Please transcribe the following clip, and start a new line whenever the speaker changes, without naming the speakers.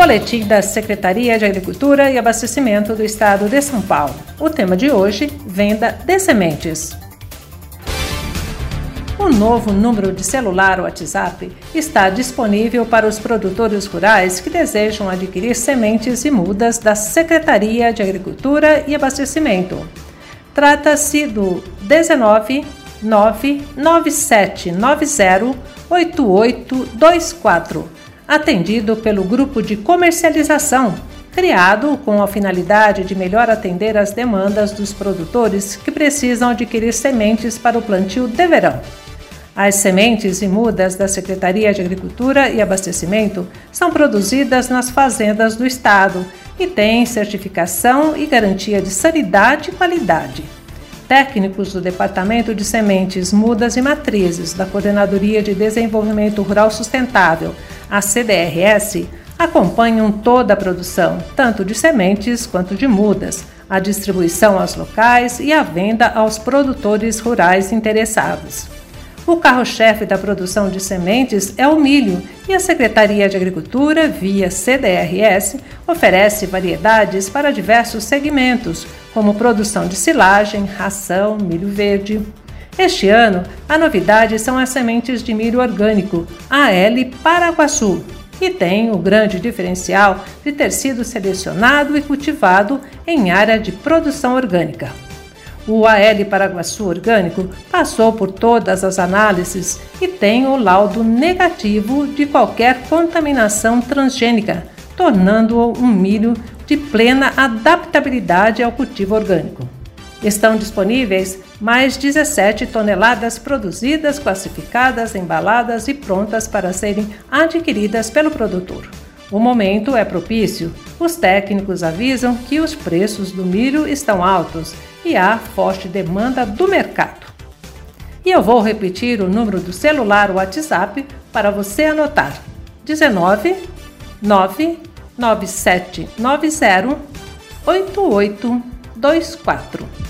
Boletim da Secretaria de Agricultura e Abastecimento do Estado de São Paulo. O tema de hoje: venda de sementes. O novo número de celular WhatsApp está disponível para os produtores rurais que desejam adquirir sementes e mudas da Secretaria de Agricultura e Abastecimento. Trata-se do 19 99790 8824, atendido pelo grupo de comercialização, criado com a finalidade de melhor atender às demandas dos produtores que precisam adquirir sementes para o plantio de verão. As sementes e mudas da Secretaria de Agricultura e Abastecimento são produzidas nas fazendas do Estado e têm certificação e garantia de sanidade e qualidade. Técnicos do Departamento de Sementes, Mudas e Matrizes da Coordenadoria de Desenvolvimento Rural Sustentável, a CDRS, acompanham toda a produção, tanto de sementes quanto de mudas, a distribuição aos locais e a venda aos produtores rurais interessados. O carro-chefe da produção de sementes é o milho e a Secretaria de Agricultura, via CDRS, oferece variedades para diversos segmentos, como produção de silagem, ração, milho verde. Este ano, a novidade são as sementes de milho orgânico, AL Paraguaçu, que tem o grande diferencial de ter sido selecionado e cultivado em área de produção orgânica. O AL Paraguaçu Orgânico passou por todas as análises e tem o laudo negativo de qualquer contaminação transgênica, tornando-o um milho de plena adaptabilidade ao cultivo orgânico. Estão disponíveis mais 17 toneladas produzidas, classificadas, embaladas e prontas para serem adquiridas pelo produtor. O momento é propício. Os técnicos avisam que os preços do milho estão altos e há forte demanda do mercado. E eu vou repetir o número do celular WhatsApp para você anotar: 19 99790 8824.